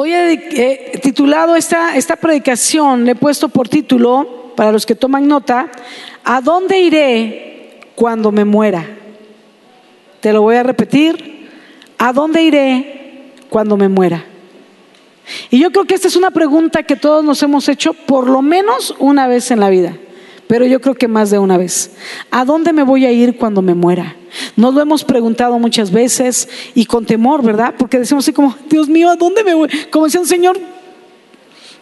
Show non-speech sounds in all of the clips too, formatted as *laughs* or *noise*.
Hoy he titulado esta, esta predicación, le he puesto por título, para los que toman nota, ¿a dónde iré cuando me muera? Te lo voy a repetir, ¿a dónde iré cuando me muera? Y yo creo que esta es una pregunta que todos nos hemos hecho por lo menos una vez en la vida pero yo creo que más de una vez. ¿A dónde me voy a ir cuando me muera? Nos lo hemos preguntado muchas veces y con temor, ¿verdad? Porque decimos así como, Dios mío, ¿a dónde me voy? Como decía un Señor,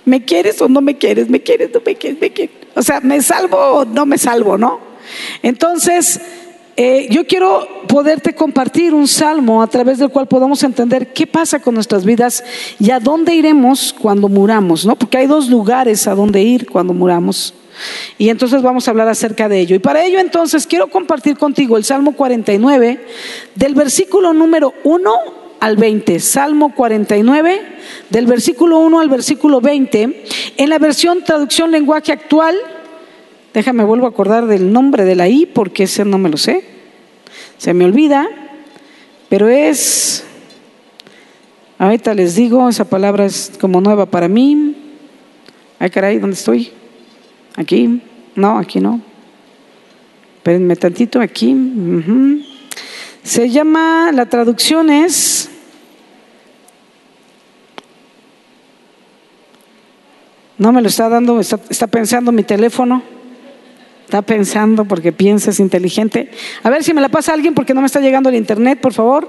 ¿me quieres o no me quieres? ¿Me quieres o no me quieres? ¿Me quieres? O sea, ¿me salvo o no me salvo? ¿No? Entonces, eh, yo quiero poderte compartir un salmo a través del cual podamos entender qué pasa con nuestras vidas y a dónde iremos cuando muramos, ¿no? Porque hay dos lugares a dónde ir cuando muramos. Y entonces vamos a hablar acerca de ello. Y para ello entonces quiero compartir contigo el Salmo 49 del versículo número 1 al 20. Salmo 49 del versículo 1 al versículo 20 en la versión traducción lenguaje actual. Déjame vuelvo a acordar del nombre de la I porque ese no me lo sé. Se me olvida, pero es Ahorita les digo, esa palabra es como nueva para mí. Ay, caray, ¿dónde estoy? Aquí, no, aquí no. Espérenme tantito, aquí. Se llama, la traducción es... No me lo está dando, está, está pensando mi teléfono. Está pensando porque piensa, es inteligente. A ver si me la pasa alguien porque no me está llegando el internet, por favor.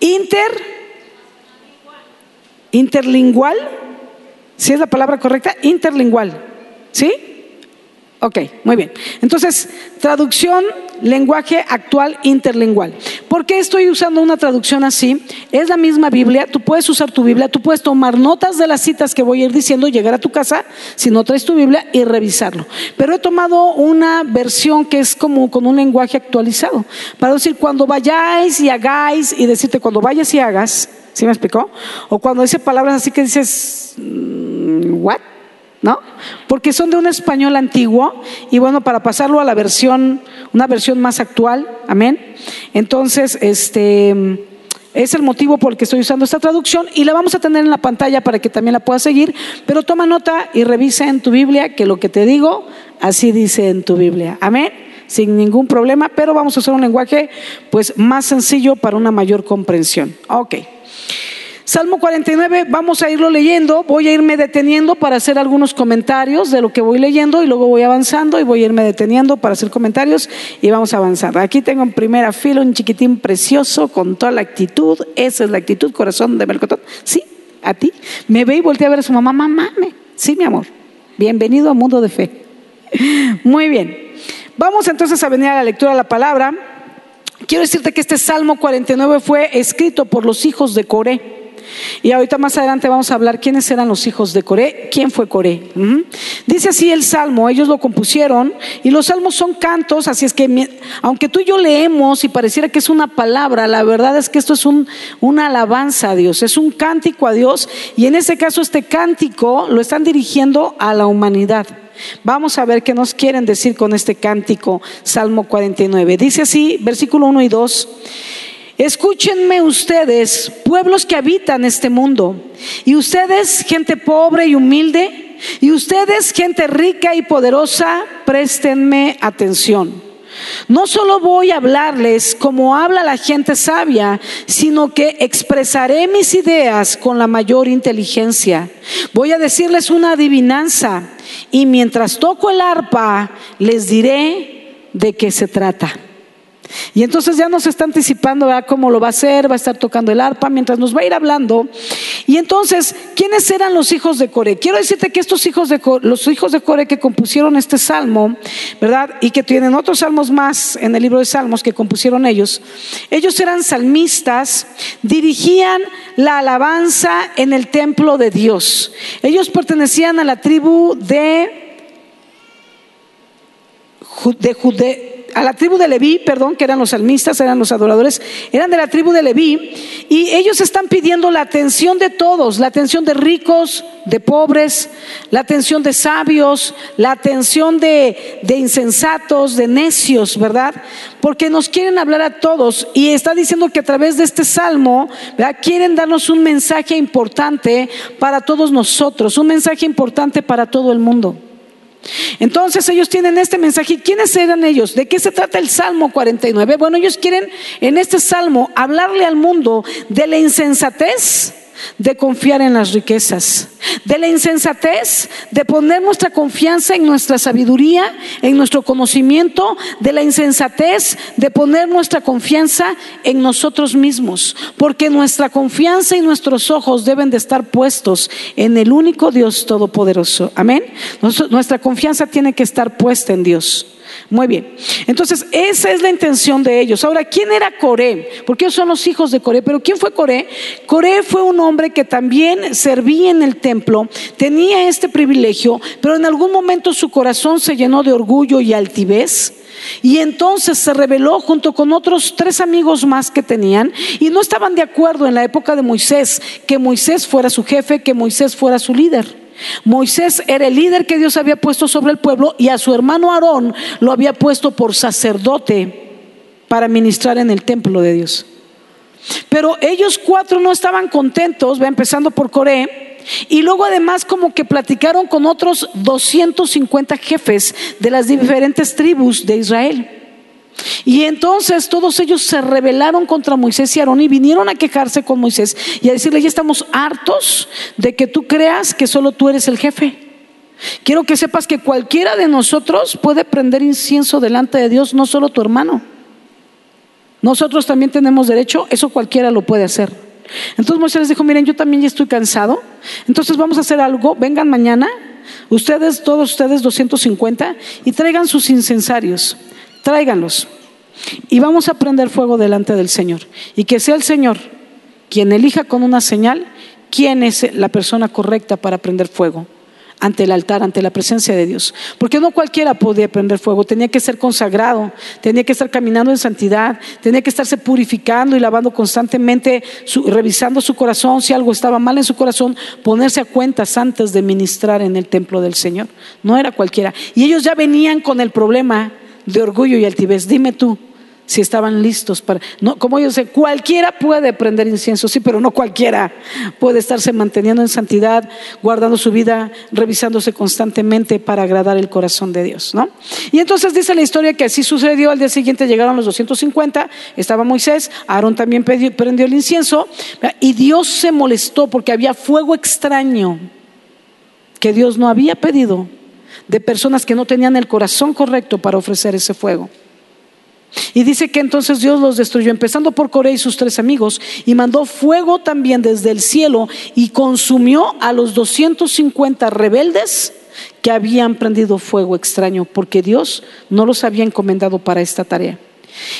Inter. Interlingual. Si es la palabra correcta, interlingual. ¿Sí? Ok, muy bien. Entonces, traducción, lenguaje actual, interlingual. ¿Por qué estoy usando una traducción así? Es la misma Biblia, tú puedes usar tu Biblia, tú puedes tomar notas de las citas que voy a ir diciendo, llegar a tu casa, si no traes tu Biblia, y revisarlo. Pero he tomado una versión que es como con un lenguaje actualizado, para decir cuando vayáis y hagáis, y decirte cuando vayas y hagas, ¿sí me explicó? O cuando dice palabras así que dices, mm, ¿what? ¿no? Porque son de un español antiguo y bueno, para pasarlo a la versión, una versión más actual, amén. Entonces, este es el motivo por el que estoy usando esta traducción y la vamos a tener en la pantalla para que también la puedas seguir, pero toma nota y revisa en tu Biblia que lo que te digo, así dice en tu Biblia, amén sin ningún problema, pero vamos a usar un lenguaje pues más sencillo para una mayor comprensión. Ok. Salmo 49, vamos a irlo leyendo, voy a irme deteniendo para hacer algunos comentarios de lo que voy leyendo y luego voy avanzando y voy a irme deteniendo para hacer comentarios y vamos a avanzar. Aquí tengo en primera fila un chiquitín precioso con toda la actitud, esa es la actitud, corazón de melcotón. Sí, a ti. Me ve y volteé a ver a su mamá, mamá, sí, mi amor. Bienvenido al mundo de fe. *laughs* Muy bien. Vamos entonces a venir a la lectura de la palabra. Quiero decirte que este Salmo 49 fue escrito por los hijos de Coré. Y ahorita más adelante vamos a hablar quiénes eran los hijos de Coré, quién fue Coré. Dice así el salmo, ellos lo compusieron y los salmos son cantos, así es que aunque tú y yo leemos y pareciera que es una palabra, la verdad es que esto es un, una alabanza a Dios, es un cántico a Dios y en ese caso este cántico lo están dirigiendo a la humanidad. Vamos a ver qué nos quieren decir con este cántico, Salmo 49. Dice así, versículo 1 y 2. Escúchenme ustedes, pueblos que habitan este mundo, y ustedes, gente pobre y humilde, y ustedes, gente rica y poderosa, préstenme atención. No solo voy a hablarles como habla la gente sabia, sino que expresaré mis ideas con la mayor inteligencia. Voy a decirles una adivinanza y mientras toco el arpa les diré de qué se trata. Y entonces ya nos está anticipando cómo lo va a hacer, va a estar tocando el arpa mientras nos va a ir hablando. Y entonces, ¿quiénes eran los hijos de Core? Quiero decirte que estos hijos de los hijos de Core que compusieron este salmo, ¿verdad? Y que tienen otros salmos más en el libro de Salmos que compusieron ellos. Ellos eran salmistas, dirigían la alabanza en el templo de Dios. Ellos pertenecían a la tribu de de Judea a la tribu de Leví, perdón, que eran los salmistas, eran los adoradores, eran de la tribu de Leví, y ellos están pidiendo la atención de todos, la atención de ricos, de pobres, la atención de sabios, la atención de, insensatos, de necios, ¿verdad? Porque nos quieren hablar a todos y está diciendo que a través de este salmo. Quieren darnos un mensaje importante para todos nosotros, un mensaje importante para todo el mundo. Entonces ellos tienen este mensaje. ¿Quiénes eran ellos? ¿De qué se trata el Salmo 49? Bueno, ellos quieren en este Salmo hablarle al mundo de la insensatez de confiar en las riquezas, de la insensatez de poner nuestra confianza en nuestra sabiduría, en nuestro conocimiento, de la insensatez de poner nuestra confianza en nosotros mismos, porque nuestra confianza y nuestros ojos deben de estar puestos en el único Dios todopoderoso. Amén. Nuestra confianza tiene que estar puesta en Dios. Muy bien. Entonces, esa es la intención de ellos. Ahora, ¿quién era Coré? Porque ellos son los hijos de Coré. Pero ¿quién fue Coré? Coré fue un hombre que también servía en el templo, tenía este privilegio, pero en algún momento su corazón se llenó de orgullo y altivez. Y entonces se rebeló junto con otros tres amigos más que tenían y no estaban de acuerdo en la época de Moisés que Moisés fuera su jefe, que Moisés fuera su líder. Moisés era el líder que Dios había puesto sobre el pueblo y a su hermano Aarón lo había puesto por sacerdote para ministrar en el templo de Dios. Pero ellos cuatro no estaban contentos, va empezando por Coré, y luego además como que platicaron con otros 250 jefes de las diferentes tribus de Israel. Y entonces todos ellos se rebelaron contra Moisés y Aarón y vinieron a quejarse con Moisés y a decirle, ya estamos hartos de que tú creas que solo tú eres el jefe. Quiero que sepas que cualquiera de nosotros puede prender incienso delante de Dios, no solo tu hermano. Nosotros también tenemos derecho, eso cualquiera lo puede hacer. Entonces Moisés les dijo, miren, yo también ya estoy cansado, entonces vamos a hacer algo, vengan mañana, ustedes, todos ustedes 250, y traigan sus incensarios tráiganlos. Y vamos a prender fuego delante del Señor. Y que sea el Señor quien elija con una señal quién es la persona correcta para prender fuego ante el altar, ante la presencia de Dios. Porque no cualquiera podía prender fuego, tenía que ser consagrado, tenía que estar caminando en santidad, tenía que estarse purificando y lavando constantemente, revisando su corazón, si algo estaba mal en su corazón, ponerse a cuentas antes de ministrar en el templo del Señor. No era cualquiera. Y ellos ya venían con el problema de orgullo y altivez. Dime tú si estaban listos para... No, como yo sé, cualquiera puede prender incienso, sí, pero no cualquiera puede estarse manteniendo en santidad, guardando su vida, revisándose constantemente para agradar el corazón de Dios, ¿no? Y entonces dice la historia que así sucedió, al día siguiente llegaron los 250, estaba Moisés, Aarón también prendió el incienso, y Dios se molestó porque había fuego extraño que Dios no había pedido de personas que no tenían el corazón correcto para ofrecer ese fuego. Y dice que entonces Dios los destruyó, empezando por Coré y sus tres amigos, y mandó fuego también desde el cielo y consumió a los 250 rebeldes que habían prendido fuego extraño, porque Dios no los había encomendado para esta tarea.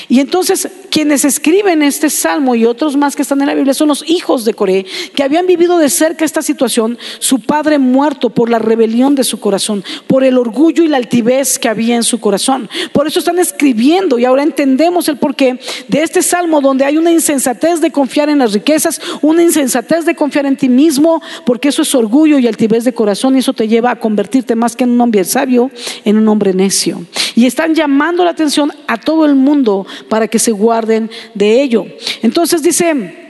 Y entonces quienes escriben este salmo y otros más que están en la Biblia son los hijos de Coré, que habían vivido de cerca esta situación, su padre muerto por la rebelión de su corazón, por el orgullo y la altivez que había en su corazón. Por eso están escribiendo y ahora entendemos el porqué de este salmo donde hay una insensatez de confiar en las riquezas, una insensatez de confiar en ti mismo, porque eso es orgullo y altivez de corazón y eso te lleva a convertirte más que en un hombre sabio, en un hombre necio. Y están llamando la atención a todo el mundo para que se guarden de ello. Entonces dice...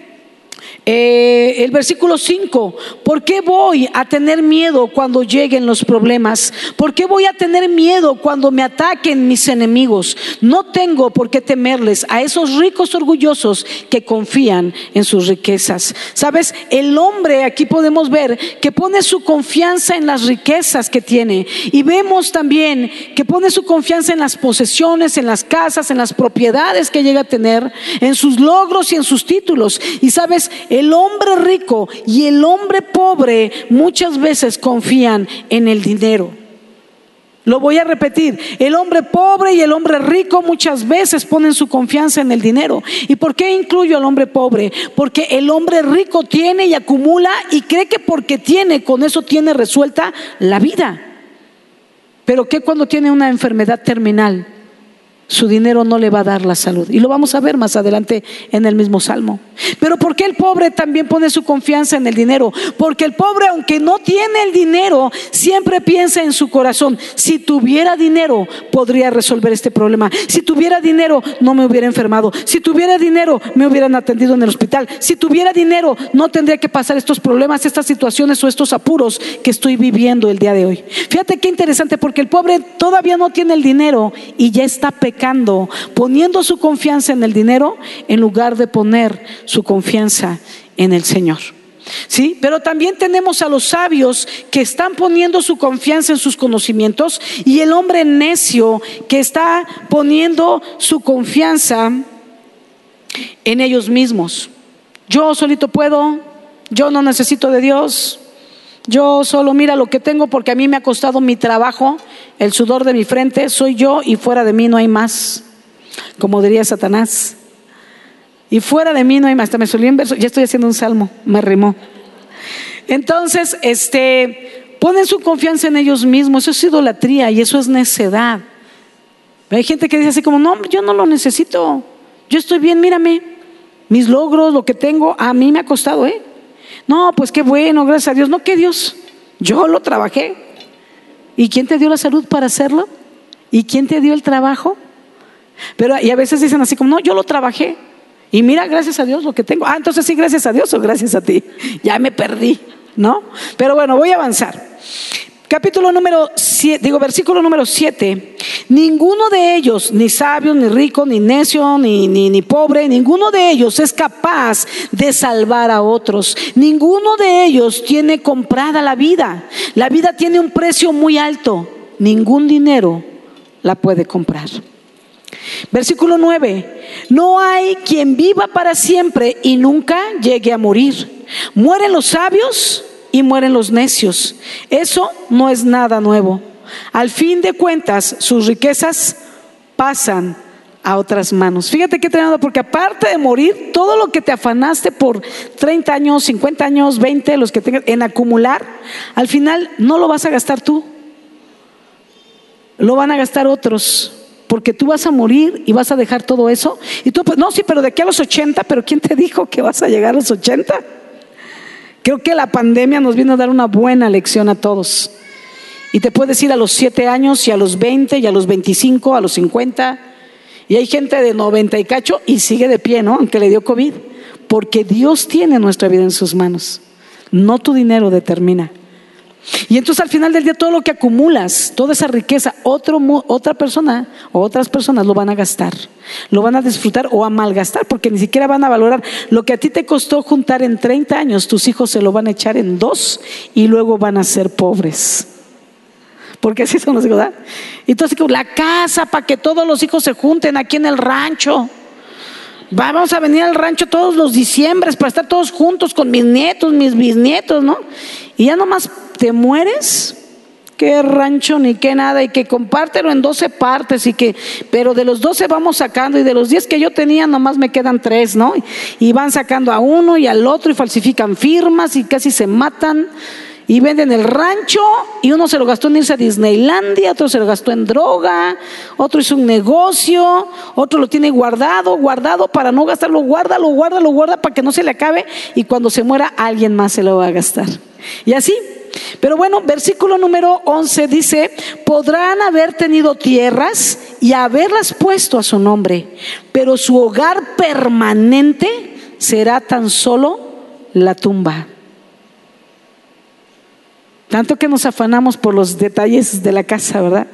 Eh, el versículo 5, ¿por qué voy a tener miedo cuando lleguen los problemas? ¿Por qué voy a tener miedo cuando me ataquen mis enemigos? No tengo por qué temerles a esos ricos orgullosos que confían en sus riquezas. Sabes, el hombre aquí podemos ver que pone su confianza en las riquezas que tiene y vemos también que pone su confianza en las posesiones, en las casas, en las propiedades que llega a tener, en sus logros y en sus títulos. Y sabes, el hombre rico y el hombre pobre muchas veces confían en el dinero. Lo voy a repetir, el hombre pobre y el hombre rico muchas veces ponen su confianza en el dinero. ¿Y por qué incluyo al hombre pobre? Porque el hombre rico tiene y acumula y cree que porque tiene, con eso tiene resuelta la vida. Pero ¿qué cuando tiene una enfermedad terminal? Su dinero no le va a dar la salud. Y lo vamos a ver más adelante en el mismo salmo. Pero ¿por qué el pobre también pone su confianza en el dinero? Porque el pobre, aunque no tiene el dinero, siempre piensa en su corazón, si tuviera dinero, podría resolver este problema. Si tuviera dinero, no me hubiera enfermado. Si tuviera dinero, me hubieran atendido en el hospital. Si tuviera dinero, no tendría que pasar estos problemas, estas situaciones o estos apuros que estoy viviendo el día de hoy. Fíjate qué interesante, porque el pobre todavía no tiene el dinero y ya está pecando poniendo su confianza en el dinero en lugar de poner su confianza en el Señor. ¿Sí? Pero también tenemos a los sabios que están poniendo su confianza en sus conocimientos y el hombre necio que está poniendo su confianza en ellos mismos. Yo solito puedo, yo no necesito de Dios, yo solo mira lo que tengo porque a mí me ha costado mi trabajo, el sudor de mi frente, soy yo y fuera de mí no hay más, como diría Satanás. Y fuera de mí no hay más. Me solía en verso, ya estoy haciendo un salmo, me rimó. Entonces, este, ponen su confianza en ellos mismos, eso es idolatría y eso es necedad. Hay gente que dice así como, no, yo no lo necesito, yo estoy bien, mírame, mis logros, lo que tengo, a mí me ha costado, ¿eh? No, pues qué bueno, gracias a Dios. No, que Dios, yo lo trabajé. ¿Y quién te dio la salud para hacerlo? ¿Y quién te dio el trabajo? Pero y a veces dicen así como, no, yo lo trabajé. Y mira, gracias a Dios lo que tengo. Ah, entonces sí, gracias a Dios o gracias a ti. *laughs* Ya me perdí, ¿no? Pero bueno, voy a avanzar. Capítulo número 7, digo versículo número 7. Ninguno de ellos, ni sabio, ni rico, ni necio, ni, ni, ni, pobre, ninguno de ellos es capaz de salvar a otros. Ninguno de ellos tiene comprada la vida. La vida tiene un precio muy alto. Ningún dinero la puede comprar. Versículo 9. No hay quien viva para siempre y nunca llegue a morir. Mueren los sabios y mueren los necios. Eso no es nada nuevo. Al fin de cuentas, sus riquezas pasan a otras manos. Fíjate qué tremendo, porque aparte de morir, todo lo que te afanaste por 30 años, 50 años, 20, los que tengas en acumular, al final no lo vas a gastar tú. Lo van a gastar otros. Porque tú vas a morir y vas a dejar todo eso. Y tú, pues, no, sí, pero de aquí a los 80, pero ¿quién te dijo que vas a llegar a los 80? Creo que la pandemia nos vino a dar una buena lección a todos. Y te puedes ir a los 7 años y a los 20 y a los 25, a los 50. Y hay gente de 90 y cacho y sigue de pie, ¿no? Aunque le dio COVID. Porque Dios tiene nuestra vida en sus manos. No tu dinero determina. Y entonces al final del día todo lo que acumulas, toda esa riqueza, otro, otra persona o otras personas lo van a gastar, lo van a disfrutar o a malgastar, porque ni siquiera van a valorar lo que a ti te costó juntar en 30 años, tus hijos se lo van a echar en dos y luego van a ser pobres. Porque así son los hijos. Entonces, la casa para que todos los hijos se junten aquí en el rancho. Vamos a venir al rancho todos los diciembres para estar todos juntos con mis nietos, mis bisnietos, ¿no? Y ya nomás te mueres, qué rancho ni qué nada, y que compártelo en 12 partes, y que, pero de los 12 vamos sacando, y de los 10 que yo tenía, nomás me quedan 3, ¿no? Y van sacando a uno y al otro, y falsifican firmas, y casi se matan y venden el rancho y uno se lo gastó en irse a Disneylandia, otro se lo gastó en droga, otro hizo un negocio, otro lo tiene guardado, guardado para no gastarlo, guárdalo, guárdalo, guarda para que no se le acabe y cuando se muera alguien más se lo va a gastar. Y así. Pero bueno, versículo número 11 dice, podrán haber tenido tierras y haberlas puesto a su nombre, pero su hogar permanente será tan solo la tumba. Tanto que nos afanamos por los detalles de la casa, ¿verdad?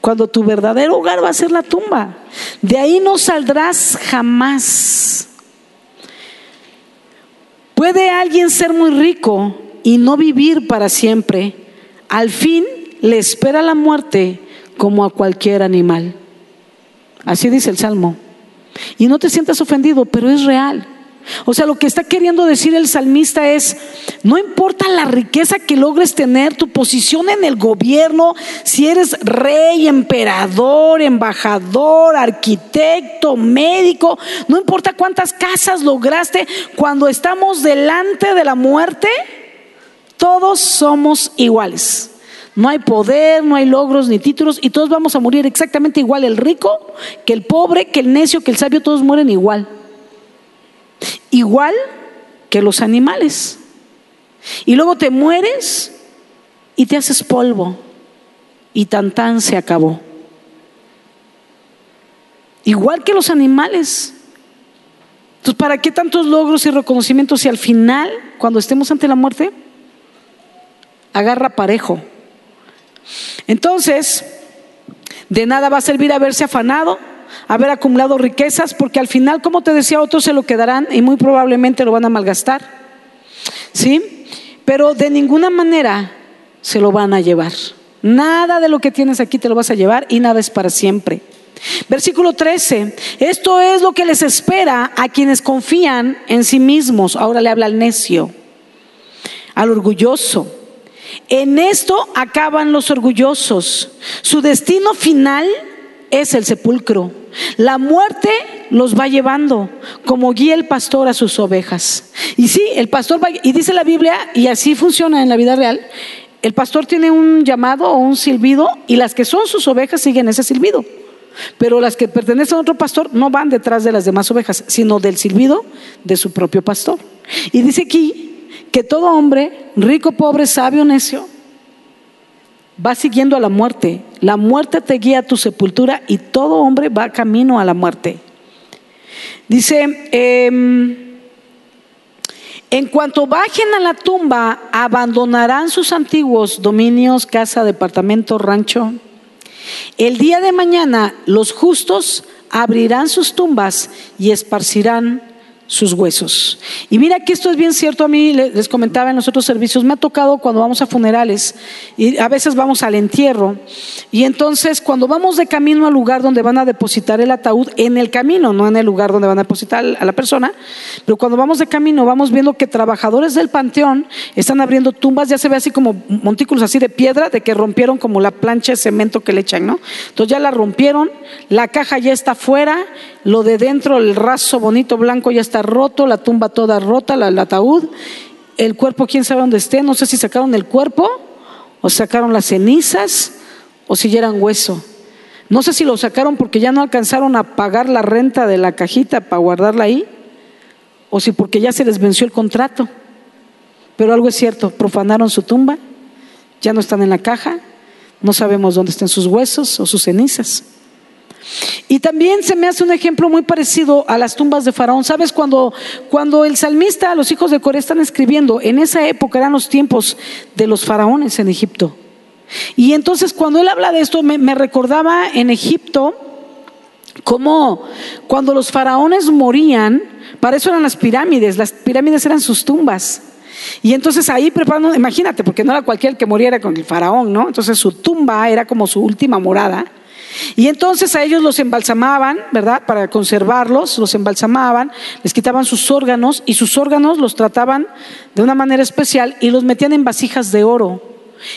Cuando tu verdadero hogar va a ser la tumba. De ahí no saldrás jamás. ¿Puede alguien ser muy rico y no vivir para siempre? Al fin le espera la muerte como a cualquier animal. Así dice el Salmo. Y no te sientas ofendido, pero es real. O sea, lo que está queriendo decir el salmista es, no importa la riqueza que logres tener, tu posición en el gobierno, si eres rey, emperador, embajador, arquitecto, médico, no importa cuántas casas lograste, cuando estamos delante de la muerte, todos somos iguales. No hay poder, no hay logros ni títulos y todos vamos a morir exactamente igual. El rico, que el pobre, que el necio, que el sabio, todos mueren igual. Igual que los animales. Y luego te mueres y te haces polvo. Y tan tan se acabó. Igual que los animales. Entonces, ¿para qué tantos logros y reconocimientos si al final, cuando estemos ante la muerte, agarra parejo? Entonces, de nada va a servir haberse afanado, haber acumulado riquezas, porque al final, como te decía, otros se lo quedarán y muy probablemente lo van a malgastar. ¿Sí? Pero de ninguna manera se lo van a llevar. Nada de lo que tienes aquí te lo vas a llevar y nada es para siempre. Versículo 13, esto es lo que les espera a quienes confían en sí mismos. Ahora le habla al necio, al orgulloso en esto acaban los orgullosos. Su destino final es el sepulcro. La muerte los va llevando como guía el pastor a sus ovejas. Y sí, el pastor va, y dice la Biblia, y así funciona en la vida real, el pastor tiene un llamado o un silbido y las que son sus ovejas siguen ese silbido. Pero las que pertenecen a otro pastor no van detrás de las demás ovejas, sino del silbido de su propio pastor. Y dice aquí que todo hombre, rico, pobre, sabio, necio, va siguiendo a la muerte. La muerte te guía a tu sepultura y todo hombre va camino a la muerte. Dice, em, en cuanto bajen a la tumba, abandonarán sus antiguos dominios, casa, departamento, rancho. El día de mañana los justos abrirán sus tumbas y esparcirán sus huesos. Y mira que esto es bien cierto, a mí les comentaba en los otros servicios, me ha tocado cuando vamos a funerales y a veces vamos al entierro y entonces cuando vamos de camino al lugar donde van a depositar el ataúd, en el camino, no en el lugar donde van a depositar a la persona, pero cuando vamos de camino vamos viendo que trabajadores del panteón están abriendo tumbas, ya se ve así como montículos así de piedra, de que rompieron como la plancha de cemento que le echan, ¿no? Entonces ya la rompieron, la caja ya está fuera, lo de dentro, el raso bonito blanco ya está roto, la tumba toda rota, el ataúd, el cuerpo quién sabe dónde esté, no sé si sacaron el cuerpo o sacaron las cenizas o si ya eran hueso. No sé si lo sacaron porque ya no alcanzaron a pagar la renta de la cajita para guardarla ahí o si porque ya se les venció el contrato. Pero algo es cierto, profanaron su tumba, ya no están en la caja, no sabemos dónde están sus huesos o sus cenizas. Y también se me hace un ejemplo muy parecido a las tumbas de Faraón. ¿Sabes? Cuando, cuando el salmista, los hijos de Corea están escribiendo, en esa época eran los tiempos de los faraones en Egipto. Y entonces cuando él habla de esto, me, me recordaba en Egipto cómo cuando los faraones morían, para eso eran las pirámides, las pirámides eran sus tumbas. Y entonces ahí preparando, imagínate, porque no era cualquier que muriera con el faraón, ¿no? Entonces su tumba era como su última morada. Y entonces a ellos los embalsamaban, ¿verdad? Para conservarlos, los embalsamaban, les quitaban sus órganos y sus órganos los trataban de una manera especial y los metían en vasijas de oro.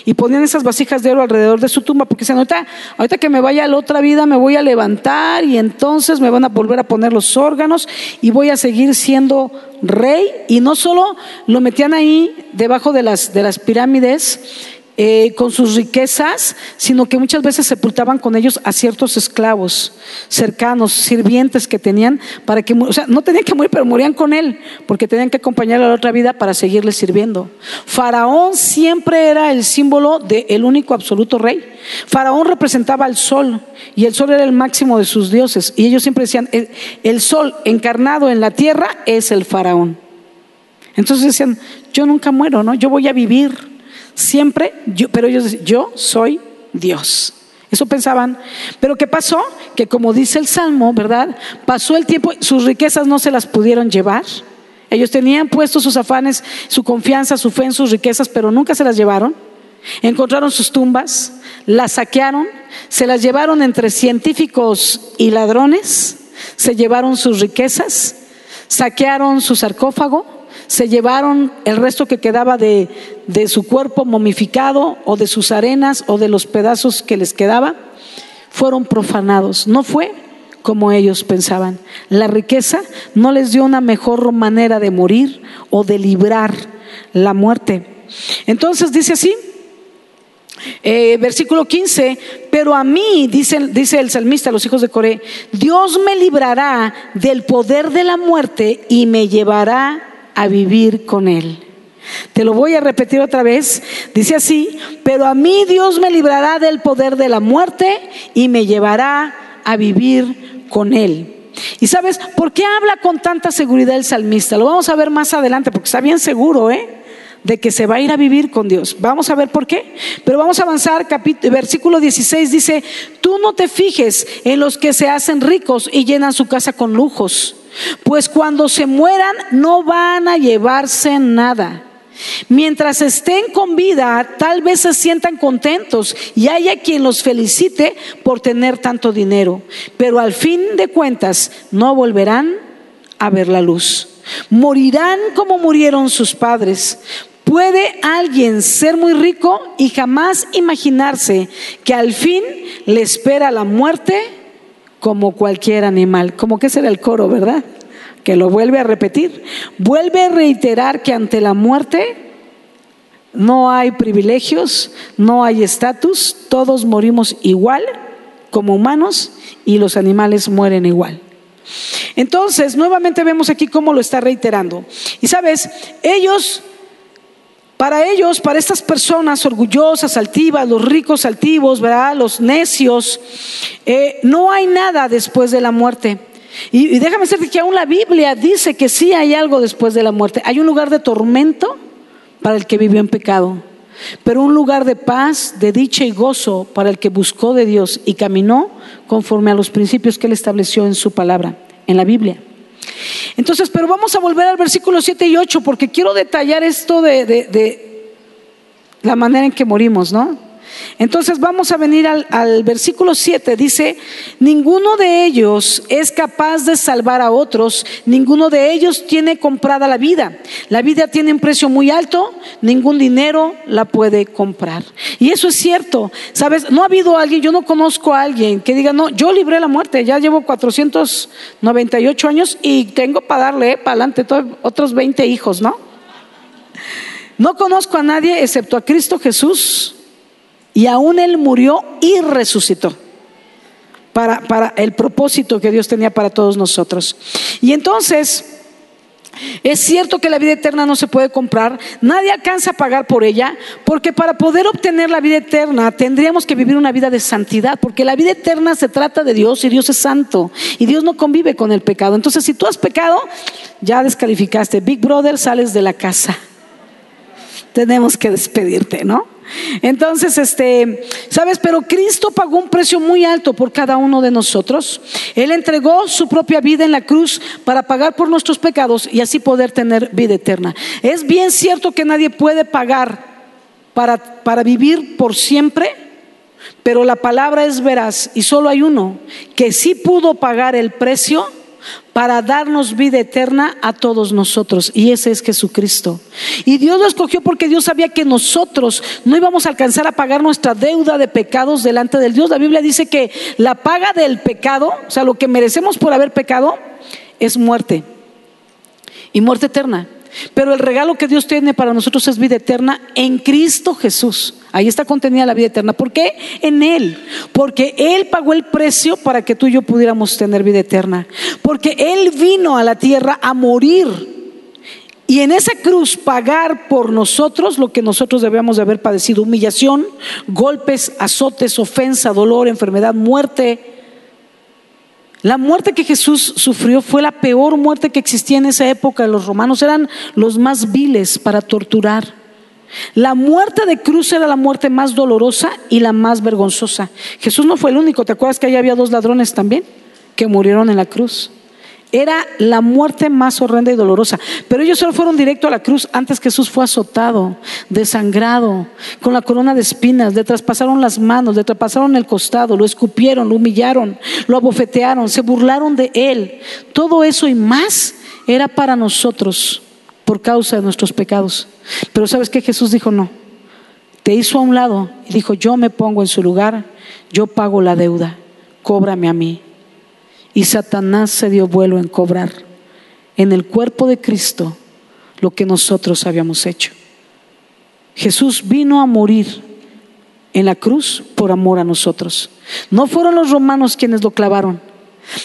Y ponían esas vasijas de oro alrededor de su tumba porque se ahorita, ahorita que me vaya a la otra vida me voy a levantar y entonces me van a volver a poner los órganos y voy a seguir siendo rey. Y no solo lo metían ahí debajo de las, de las pirámides, eh, con sus riquezas, sino que muchas veces sepultaban con ellos a ciertos esclavos cercanos, sirvientes que tenían, para que, o sea, no tenían que morir, pero morían con él, porque tenían que acompañar a la otra vida para seguirle sirviendo. Faraón siempre era el símbolo del único absoluto rey. Faraón representaba al sol y el sol era el máximo de sus dioses. Y ellos siempre decían, el, el sol encarnado en la tierra es el faraón. Entonces decían, yo nunca muero, ¿no? Yo voy a vivir Siempre, yo, pero ellos yo soy Dios. Eso pensaban. Pero ¿qué pasó? Que como dice el Salmo, ¿verdad? Pasó el tiempo, sus riquezas no se las pudieron llevar. Ellos tenían puestos sus afanes, su confianza, su fe en sus riquezas, pero nunca se las llevaron. Encontraron sus tumbas, las saquearon, se las llevaron entre científicos y ladrones, se llevaron sus riquezas, saquearon su sarcófago, se llevaron el resto que quedaba de, su cuerpo momificado o de sus arenas o de los pedazos que les quedaba, fueron profanados. No fue como ellos pensaban. La riqueza no les dio una mejor manera de morir o de librar la muerte. Entonces dice así, Eh, versículo 15, pero a mí, dice, dice el salmista, los hijos de Coré, Dios me librará del poder de la muerte y me llevará a vivir con él. Te lo voy a repetir otra vez. Dice así, pero a mí Dios me librará del poder de la muerte y me llevará a vivir con él. Y sabes, ¿por qué habla con tanta seguridad el salmista? Lo vamos a ver más adelante porque está bien seguro, ¿eh? de que se va a ir a vivir con Dios. Vamos a ver por qué. Pero vamos a avanzar. versículo 16 dice, tú no te fijes en los que se hacen ricos y llenan su casa con lujos, pues cuando se mueran no van a llevarse nada. Mientras estén con vida, tal vez se sientan contentos y haya quien los felicite por tener tanto dinero, pero al fin de cuentas no volverán a ver la luz. Morirán como murieron sus padres, ¿Puede alguien ser muy rico y jamás imaginarse que al fin le espera la muerte como cualquier animal? Como que ese era el coro, ¿verdad? Que lo vuelve a repetir. Vuelve a reiterar que ante la muerte no hay privilegios, no hay estatus, todos morimos igual como humanos y los animales mueren igual. Entonces, nuevamente vemos aquí cómo lo está reiterando. Y sabes, ellos para ellos, para estas personas orgullosas, altivas, los ricos altivos, ¿verdad? los necios, eh, no hay nada después de la muerte. Y, déjame decirte que aún la Biblia dice que sí hay algo después de la muerte. Hay un lugar de tormento para el que vivió en pecado, pero un lugar de paz, de dicha y gozo para el que buscó de Dios y caminó conforme a los principios que él estableció en su palabra, en la Biblia. Entonces, pero vamos a volver al versículo 7 y 8 porque quiero detallar esto de, de la manera en que morimos, ¿no? Entonces vamos a venir al, versículo 7. Dice, ninguno de ellos es capaz de salvar a otros, ninguno de ellos tiene comprada la vida. La vida tiene un precio muy alto, ningún dinero la puede comprar. Y eso es cierto. Sabes, no ha habido alguien, yo no conozco a alguien que diga, no, yo libré la muerte, ya llevo 498 años y tengo para darle para adelante otros 20 hijos, ¿no? No conozco a nadie excepto a Cristo Jesús y aún Él murió y resucitó para, para el propósito que Dios tenía para todos nosotros. Y entonces... Es cierto que la vida eterna no se puede comprar, nadie alcanza a pagar por ella, porque para poder obtener la vida eterna tendríamos que vivir una vida de santidad, porque la vida eterna se trata de Dios y Dios es santo y Dios no convive con el pecado. Entonces, si tú has pecado, ya descalificaste. Big Brother, sales de la casa. Tenemos que despedirte, ¿no? Entonces, este, ¿sabes? Pero Cristo pagó un precio muy alto por cada uno de nosotros. Él entregó su propia vida en la cruz para pagar por nuestros pecados y así poder tener vida eterna. Es bien cierto que nadie puede pagar para, para vivir por siempre, pero la palabra es veraz y solo hay uno que sí pudo pagar el precio para darnos vida eterna a todos nosotros. Y ese es Jesucristo. Y Dios lo escogió porque Dios sabía que nosotros no íbamos a alcanzar a pagar nuestra deuda de pecados delante del Dios. La Biblia dice que la paga del pecado, o sea, lo que merecemos por haber pecado, es muerte. Y muerte eterna. Pero el regalo que Dios tiene para nosotros es vida eterna en Cristo Jesús. Ahí está contenida la vida eterna. ¿Por qué? En Él. Porque Él pagó el precio para que tú y yo pudiéramos tener vida eterna. Porque Él vino a la tierra a morir. Y en esa cruz pagar por nosotros lo que nosotros debíamos de haber padecido. Humillación, golpes, azotes, ofensa, dolor, enfermedad, muerte la muerte que Jesús sufrió fue la peor muerte que existía en esa época. Los romanos eran los más viles para torturar. La muerte de cruz era la muerte más dolorosa y la más vergonzosa. Jesús no fue el único. ¿Te acuerdas que ahí había dos ladrones también que murieron en la cruz? Era la muerte más horrenda y dolorosa. Pero ellos solo fueron directo a la cruz. Antes Jesús fue azotado, desangrado, con la corona de espinas. Le traspasaron las manos, le traspasaron el costado, lo escupieron, lo humillaron, lo abofetearon, se burlaron de él. Todo eso y más era para nosotros por causa de nuestros pecados. Pero sabes que Jesús dijo no. Te hizo a un lado y dijo, yo me pongo en su lugar, yo pago la deuda, cóbrame a mí y Satanás se dio vuelo en cobrar en el cuerpo de Cristo lo que nosotros habíamos hecho. Jesús vino a morir en la cruz por amor a nosotros. No fueron los romanos quienes lo clavaron.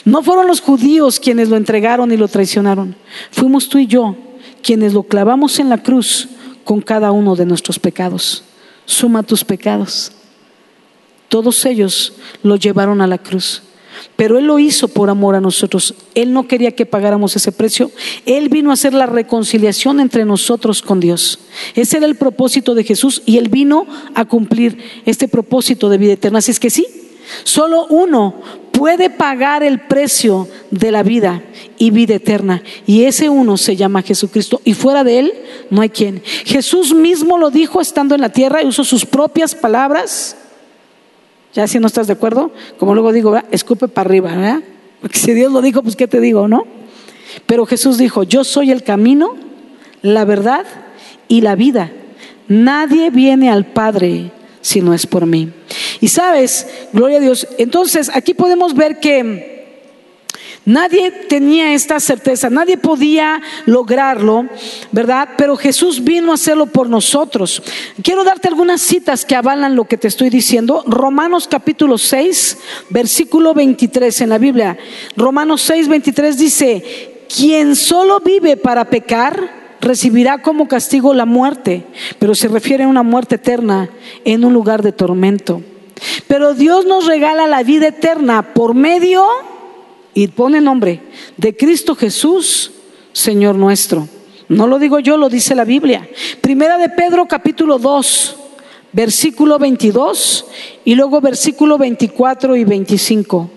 No fueron los judíos quienes lo entregaron y lo traicionaron. Fuimos tú y yo quienes lo clavamos en la cruz con cada uno de nuestros pecados. Suma tus pecados. Todos ellos lo llevaron a la cruz. Pero Él lo hizo por amor a nosotros. Él no quería que pagáramos ese precio. Él vino a hacer la reconciliación entre nosotros con Dios. Ese era el propósito de Jesús y Él vino a cumplir este propósito de vida eterna. Así es que sí, solo uno puede pagar el precio de la vida y vida eterna. Y ese uno se llama Jesucristo. Y fuera de Él no hay quien. Jesús mismo lo dijo estando en la tierra y usó sus propias palabras ya si no estás de acuerdo, como luego digo, escupe para arriba, ¿verdad? Porque si Dios lo dijo, pues ¿qué te digo, no? Pero Jesús dijo, yo soy el camino, la verdad y la vida. Nadie viene al Padre si no es por mí. Y sabes, gloria a Dios, entonces aquí podemos ver que Nadie tenía esta certeza, nadie podía lograrlo, ¿verdad? Pero Jesús vino a hacerlo por nosotros. Quiero darte algunas citas que avalan lo que te estoy diciendo. Romanos capítulo 6, versículo 23 en la Biblia. Romanos 6, 23 dice, quien solo vive para pecar, recibirá como castigo la muerte, pero se refiere a una muerte eterna en un lugar de tormento. Pero Dios nos regala la vida eterna por medio y pone nombre de Cristo Jesús, Señor nuestro. No lo digo yo, lo dice la Biblia. Primera de Pedro capítulo 2, versículo 22 y luego versículo 24 y 25.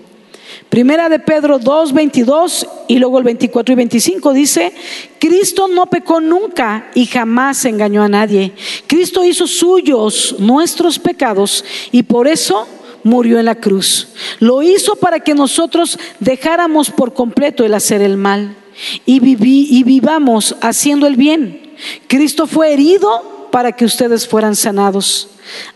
Primera de Pedro 2, 22 y luego el 24 y 25 dice, Cristo no pecó nunca y jamás engañó a nadie. Cristo hizo suyos nuestros pecados y por eso murió en la cruz. Lo hizo para que nosotros dejáramos por completo el hacer el mal y, y vivamos haciendo el bien. Cristo fue herido para que ustedes fueran sanados.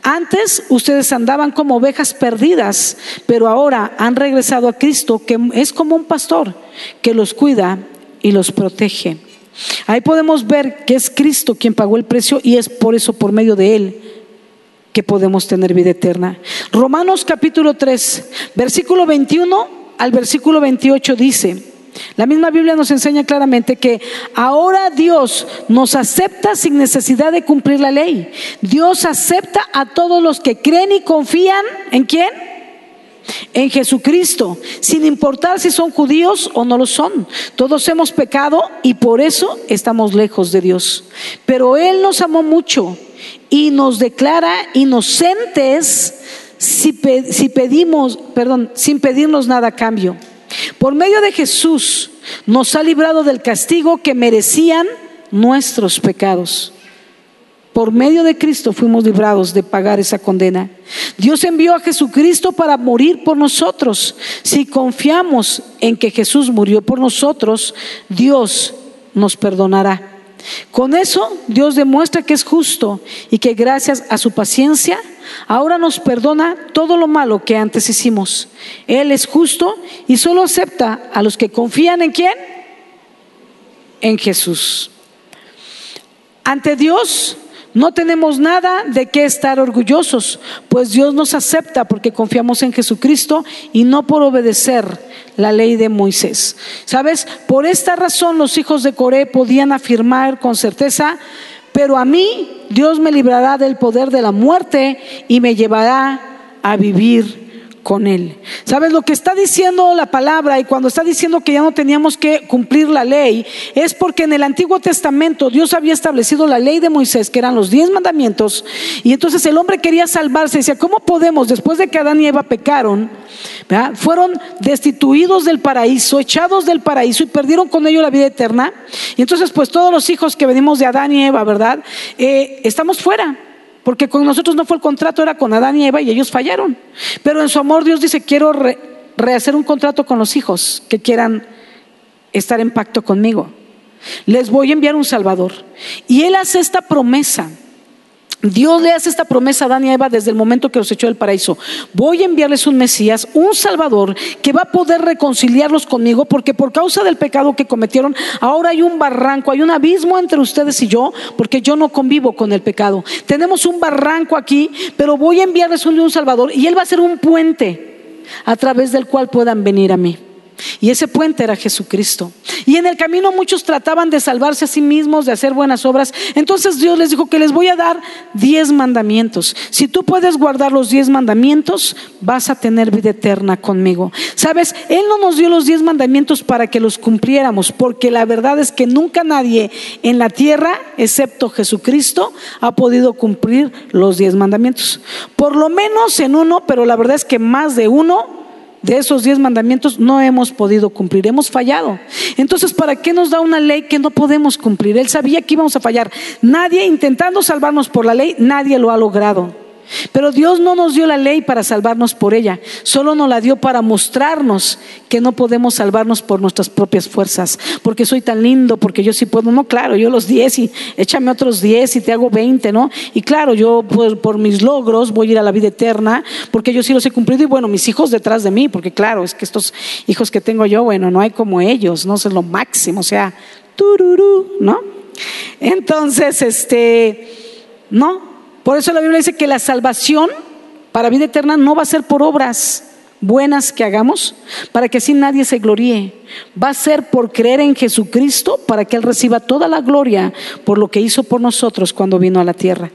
Antes ustedes andaban como ovejas perdidas, pero ahora han regresado a Cristo, que es como un pastor que los cuida y los protege. Ahí podemos ver que es Cristo quien pagó el precio y es por eso, por medio de Él, que podemos tener vida eterna. Romanos capítulo 3, versículo 21 al versículo 28 dice, la misma Biblia nos enseña claramente que ahora Dios nos acepta sin necesidad de cumplir la ley. Dios acepta a todos los que creen y confían en quién? En Jesucristo, sin importar si son judíos o no lo son. Todos hemos pecado y por eso estamos lejos de Dios. Pero Él nos amó mucho y nos declara inocentes si, pedimos, perdón, sin pedirnos nada a cambio. Por medio de Jesús nos ha librado del castigo que merecían nuestros pecados. Por medio de Cristo fuimos librados de pagar esa condena. Dios envió a Jesucristo para morir por nosotros. Si confiamos en que Jesús murió por nosotros, Dios nos perdonará. Con eso Dios demuestra que es justo y que gracias a su paciencia ahora nos perdona todo lo malo que antes hicimos. Él es justo y solo acepta a los que confían en quién? En Jesús. Ante Dios no tenemos nada de qué estar orgullosos, pues Dios nos acepta porque confiamos en Jesucristo y no por obedecer la ley de Moisés. ¿Sabes? Por esta razón los hijos de Coré podían afirmar con certeza, pero a mí Dios me librará del poder de la muerte y me llevará a vivir con él. ¿Sabes lo que está diciendo la palabra y cuando está diciendo que ya no teníamos que cumplir la ley? Es porque en el Antiguo Testamento Dios había establecido la ley de Moisés, que eran los diez mandamientos, y entonces el hombre quería salvarse. Decía, ¿cómo podemos, después de que Adán y Eva pecaron, fueron destituidos del paraíso, echados del paraíso y perdieron con ello la vida eterna? Y entonces, pues todos los hijos que venimos de Adán y Eva, ¿verdad? Eh, estamos fuera. Porque con nosotros no fue el contrato, era con Adán y Eva y ellos fallaron. Pero en su amor Dios dice, quiero rehacer un contrato con los hijos que quieran estar en pacto conmigo. Les voy a enviar un Salvador. Y Él hace esta promesa Dios le hace esta promesa a Adán y a Eva desde el momento que los echó del paraíso. Voy a enviarles un Mesías, un Salvador, que va a poder reconciliarlos conmigo, porque por causa del pecado que cometieron, ahora hay un barranco, hay un abismo entre ustedes y yo, porque yo no convivo con el pecado. Tenemos un barranco aquí, pero voy a enviarles un, un Salvador y Él va a ser un puente a través del cual puedan venir a mí. Y ese puente era Jesucristo. Y en el camino muchos trataban de salvarse a sí mismos, de hacer buenas obras. Entonces Dios les dijo que les voy a dar diez mandamientos. Si tú puedes guardar los diez mandamientos, vas a tener vida eterna conmigo. Sabes, Él no nos dio los diez mandamientos para que los cumpliéramos, porque la verdad es que nunca nadie en la tierra, excepto Jesucristo, ha podido cumplir los diez mandamientos. Por lo menos en uno, pero la verdad es que más de uno de esos diez mandamientos no hemos podido cumplir, hemos fallado. Entonces, ¿para qué nos da una ley que no podemos cumplir? Él sabía que íbamos a fallar. Nadie intentando salvarnos por la ley, nadie lo ha logrado. Pero Dios no nos dio la ley para salvarnos por ella, solo nos la dio para mostrarnos que no podemos salvarnos por nuestras propias fuerzas, porque soy tan lindo, porque yo sí puedo, no, claro, yo los diez y échame otros diez y te hago veinte, ¿no? Y claro, yo por, por, mis logros voy a ir a la vida eterna, porque yo sí los he cumplido y bueno, mis hijos detrás de mí, porque claro, es que estos hijos que tengo yo, bueno, no hay como ellos, no es lo máximo, o sea, tururú, ¿no? Entonces, este, no, por eso la Biblia dice que la salvación para vida eterna no va a ser por obras buenas que hagamos, para que así nadie se gloríe. Va a ser por creer en Jesucristo, para que Él reciba toda la gloria por lo que hizo por nosotros cuando vino a la tierra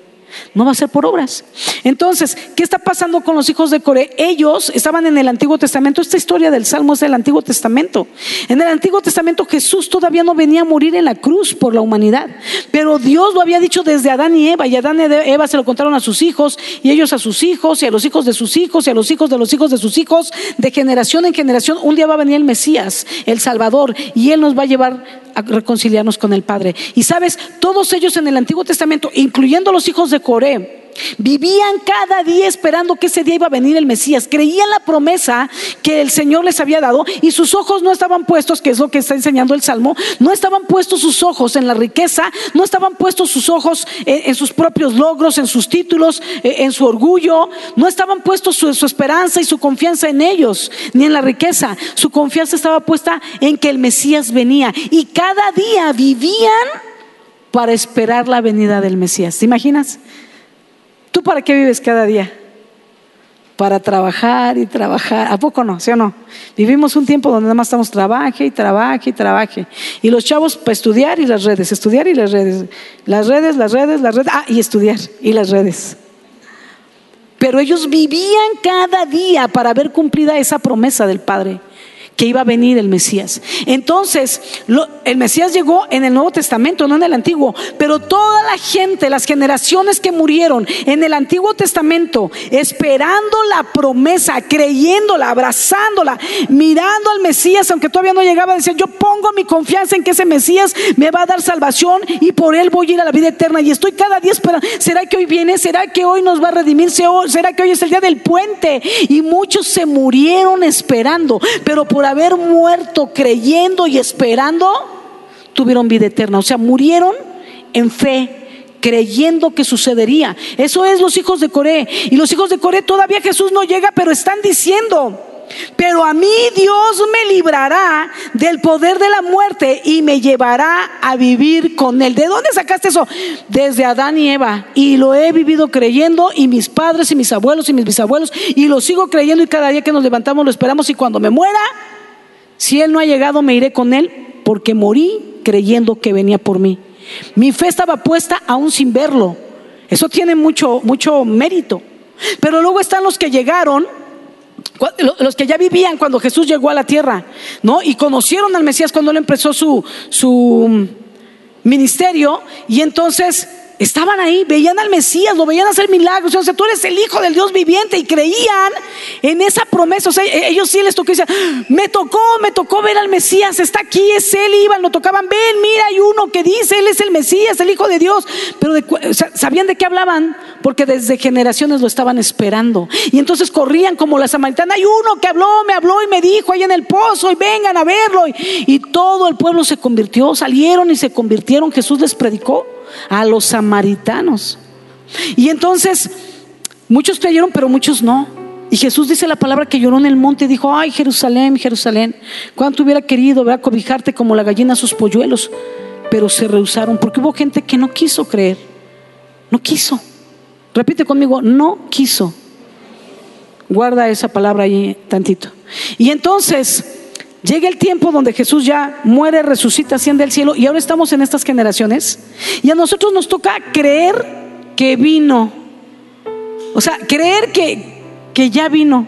no va a ser por obras. Entonces, ¿qué está pasando con los hijos de Coré? Ellos estaban en el Antiguo Testamento. Esta historia del Salmo es del Antiguo Testamento. En el Antiguo Testamento Jesús todavía no venía a morir en la cruz por la humanidad. Pero Dios lo había dicho desde Adán y Eva. Y Adán y Eva se lo contaron a sus hijos y ellos a sus hijos y a los hijos de sus hijos y a los hijos de los hijos de sus hijos. De generación en generación, un día va a venir el Mesías, el Salvador, y Él nos va a llevar reconciliarnos con el Padre. Y sabes, todos ellos en el Antiguo Testamento, incluyendo los hijos de Coré, Vivían cada día esperando que ese día iba a venir el Mesías. Creían la promesa que el Señor les había dado y sus ojos no estaban puestos, que es lo que está enseñando el Salmo, no estaban puestos sus ojos en la riqueza, no estaban puestos sus ojos en, sus propios logros, en sus títulos, eh, en su orgullo, no estaban puestos su, su esperanza y su confianza en ellos, ni en la riqueza. Su confianza estaba puesta en que el Mesías venía y cada día vivían para esperar la venida del Mesías. ¿Te imaginas? ¿Tú para qué vives cada día? Para trabajar y trabajar. ¿A poco no? ¿Sí o no? Vivimos un tiempo donde nada más estamos trabaje y trabaje y trabaje. Y los chavos para estudiar y las redes, estudiar y las redes. Las redes, las redes, las redes. Ah, y estudiar y las redes. Pero ellos vivían cada día para ver cumplida esa promesa del Padre que iba a venir el Mesías. Entonces, el Mesías llegó en el Nuevo Testamento, no en el Antiguo, pero toda la gente, las generaciones que murieron en el Antiguo Testamento, esperando la promesa, creyéndola, abrazándola, mirando al Mesías, aunque todavía no llegaba, decían, yo pongo mi confianza en que ese Mesías me va a dar salvación y por él voy a ir a la vida eterna. Y estoy cada día esperando, ¿será que hoy viene? ¿Será que hoy nos va a redimir? ¿Será que hoy es el día del puente? Y muchos se murieron esperando, pero por haber muerto creyendo y esperando, tuvieron vida eterna. O sea, murieron en fe, creyendo que sucedería. Eso es los hijos de Coré. Y los hijos de Coré todavía Jesús no llega, pero están diciendo, pero a mí Dios me librará del poder de la muerte y me llevará a vivir con Él. ¿De dónde sacaste eso? Desde Adán y Eva. Y lo he vivido creyendo y mis padres y mis abuelos y mis bisabuelos. Y lo sigo creyendo y cada día que nos levantamos lo esperamos y cuando me muera si Él no ha llegado, me iré con Él porque morí creyendo que venía por mí. Mi fe estaba puesta aún sin verlo. Eso tiene mucho, mucho mérito. Pero luego están los que llegaron, los que ya vivían cuando Jesús llegó a la tierra, ¿no? Y conocieron al Mesías cuando él empezó su, su ministerio. Y entonces Estaban ahí, veían al Mesías, lo veían hacer milagros. O sea, tú eres el Hijo del Dios viviente y creían en esa promesa. O sea, e-, ellos sí les tocó. Decían, me tocó, me tocó ver al Mesías. Está aquí, es él. Iban, lo tocaban. Ven, mira, hay uno que dice, él es el Mesías, el Hijo de Dios. Pero sabían de qué hablaban porque desde generaciones lo estaban esperando. Y entonces corrían como la samaritana. Hay uno que habló, me habló y me dijo ahí en el pozo y vengan a verlo. Y, y todo el pueblo se convirtió, salieron y se convirtieron. Jesús les predicó a los samaritanos. Y entonces, muchos creyeron, pero muchos no. Y Jesús dice la palabra que lloró en el monte y dijo, ay Jerusalén, Jerusalén, cuánto hubiera querido ver cobijarte como la gallina a sus polluelos, pero se rehusaron porque hubo gente que no quiso creer, no quiso. Repite conmigo, no quiso. Guarda esa palabra ahí tantito. Y entonces llega el tiempo donde Jesús ya muere, resucita, asciende al cielo y ahora estamos en estas generaciones y a nosotros nos toca creer que vino. O sea, creer que, que ya vino.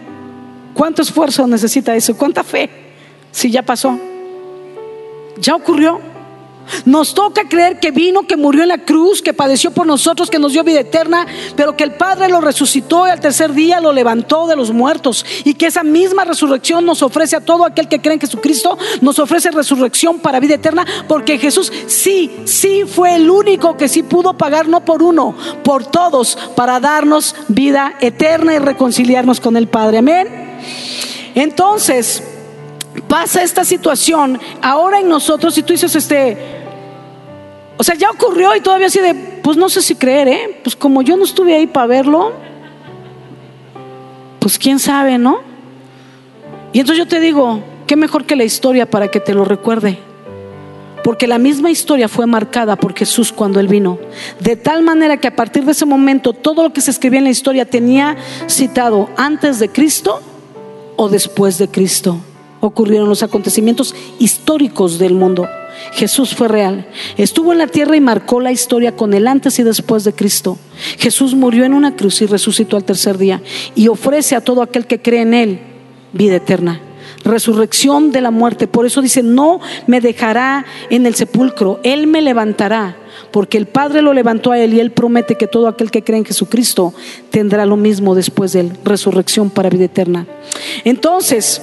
¿Cuánto esfuerzo necesita eso? ¿Cuánta fe? Si ya pasó. Ya ocurrió. Nos toca creer que vino, que murió en la cruz, que padeció por nosotros, que nos dio vida eterna, pero que el Padre lo resucitó y al tercer día lo levantó de los muertos. Y que esa misma resurrección nos ofrece a todo aquel que cree en Jesucristo, nos ofrece resurrección para vida eterna, porque Jesús sí, sí fue el único que sí pudo pagar, no por uno, por todos, para darnos vida eterna y reconciliarnos con el Padre. Amén. Entonces, pasa esta situación ahora en nosotros y tú dices, este, o sea, ya ocurrió y todavía así de, pues no sé si creer, ¿eh? Pues como yo no estuve ahí para verlo, pues quién sabe, ¿no? Y entonces yo te digo, qué mejor que la historia para que te lo recuerde. Porque la misma historia fue marcada por Jesús cuando Él vino. De tal manera que a partir de ese momento todo lo que se escribía en la historia tenía citado antes de Cristo o después de Cristo. Ocurrieron los acontecimientos históricos del mundo. Jesús fue real. Estuvo en la tierra y marcó la historia con el antes y después de Cristo. Jesús murió en una cruz y resucitó al tercer día y ofrece a todo aquel que cree en Él vida eterna. Resurrección de la muerte. Por eso dice, no me dejará en el sepulcro, Él me levantará, porque el Padre lo levantó a Él y Él promete que todo aquel que cree en Jesucristo tendrá lo mismo después de Él, resurrección para vida eterna. Entonces,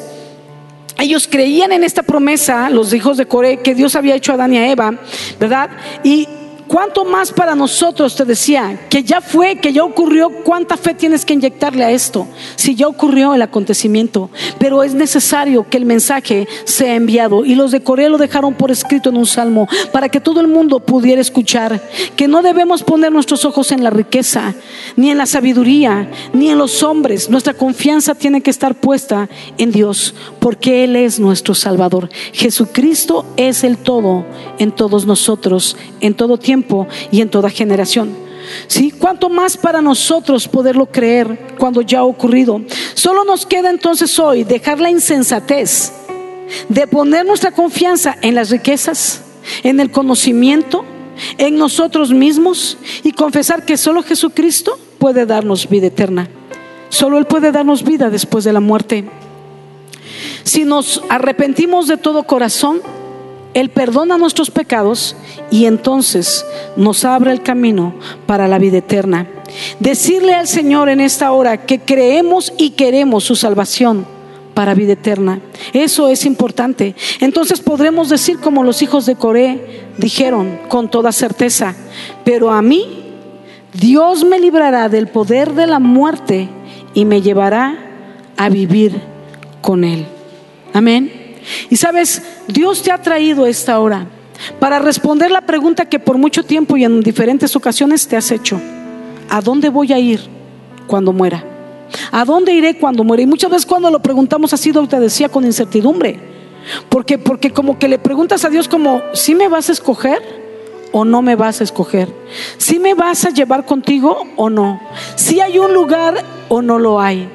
ellos creían en esta promesa, los hijos de Coré, que Dios había hecho a Adán y a Eva, ¿verdad? Y ¿Cuánto más para nosotros, te decía, que ya fue, que ya ocurrió? ¿Cuánta fe tienes que inyectarle a esto? Si ya ocurrió el acontecimiento, pero es necesario que el mensaje sea enviado. Y los de Corea lo dejaron por escrito en un salmo para que todo el mundo pudiera escuchar que no debemos poner nuestros ojos en la riqueza, ni en la sabiduría, ni en los hombres. Nuestra confianza tiene que estar puesta en Dios, porque Él es nuestro Salvador. Jesucristo es el todo en todos nosotros, en todo tiempo y en toda generación. ¿Sí? ¿Cuánto más para nosotros poderlo creer cuando ya ha ocurrido? Solo nos queda entonces hoy dejar la insensatez de poner nuestra confianza en las riquezas, en el conocimiento, en nosotros mismos y confesar que solo Jesucristo puede darnos vida eterna. Solo Él puede darnos vida después de la muerte. Si nos arrepentimos de todo corazón, él perdona nuestros pecados y entonces nos abre el camino para la vida eterna. Decirle al Señor en esta hora que creemos y queremos su salvación para vida eterna. Eso es importante. Entonces podremos decir como los hijos de Coré dijeron con toda certeza, pero a mí Dios me librará del poder de la muerte y me llevará a vivir con Él. Amén. Y sabes, Dios te ha traído esta hora para responder la pregunta que por mucho tiempo y en diferentes ocasiones te has hecho. ¿A dónde voy a ir cuando muera? ¿A dónde iré cuando muera? Y muchas veces cuando lo preguntamos así, te decía con incertidumbre. Porque, porque como que le preguntas a Dios como, ¿si me vas a escoger o no me vas a escoger? ¿Si me vas a llevar contigo o no? ¿Si hay un lugar o no lo hay?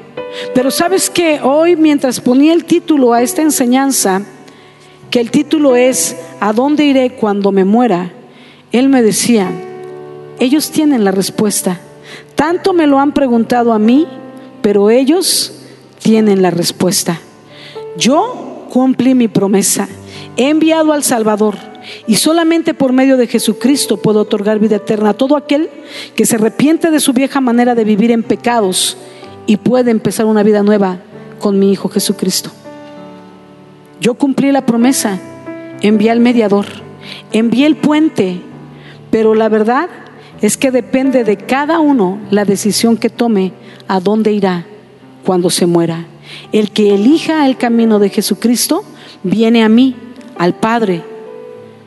Pero sabes que hoy mientras ponía el título a esta enseñanza, que el título es ¿A dónde iré cuando me muera? Él me decía, ellos tienen la respuesta. Tanto me lo han preguntado a mí, pero ellos tienen la respuesta. Yo cumplí mi promesa. He enviado al Salvador y solamente por medio de Jesucristo puedo otorgar vida eterna a todo aquel que se arrepiente de su vieja manera de vivir en pecados y puede empezar una vida nueva con mi Hijo Jesucristo. Yo cumplí la promesa, envié al mediador, envié el puente, pero la verdad es que depende de cada uno la decisión que tome a dónde irá cuando se muera. El que elija el camino de Jesucristo viene a mí, al Padre,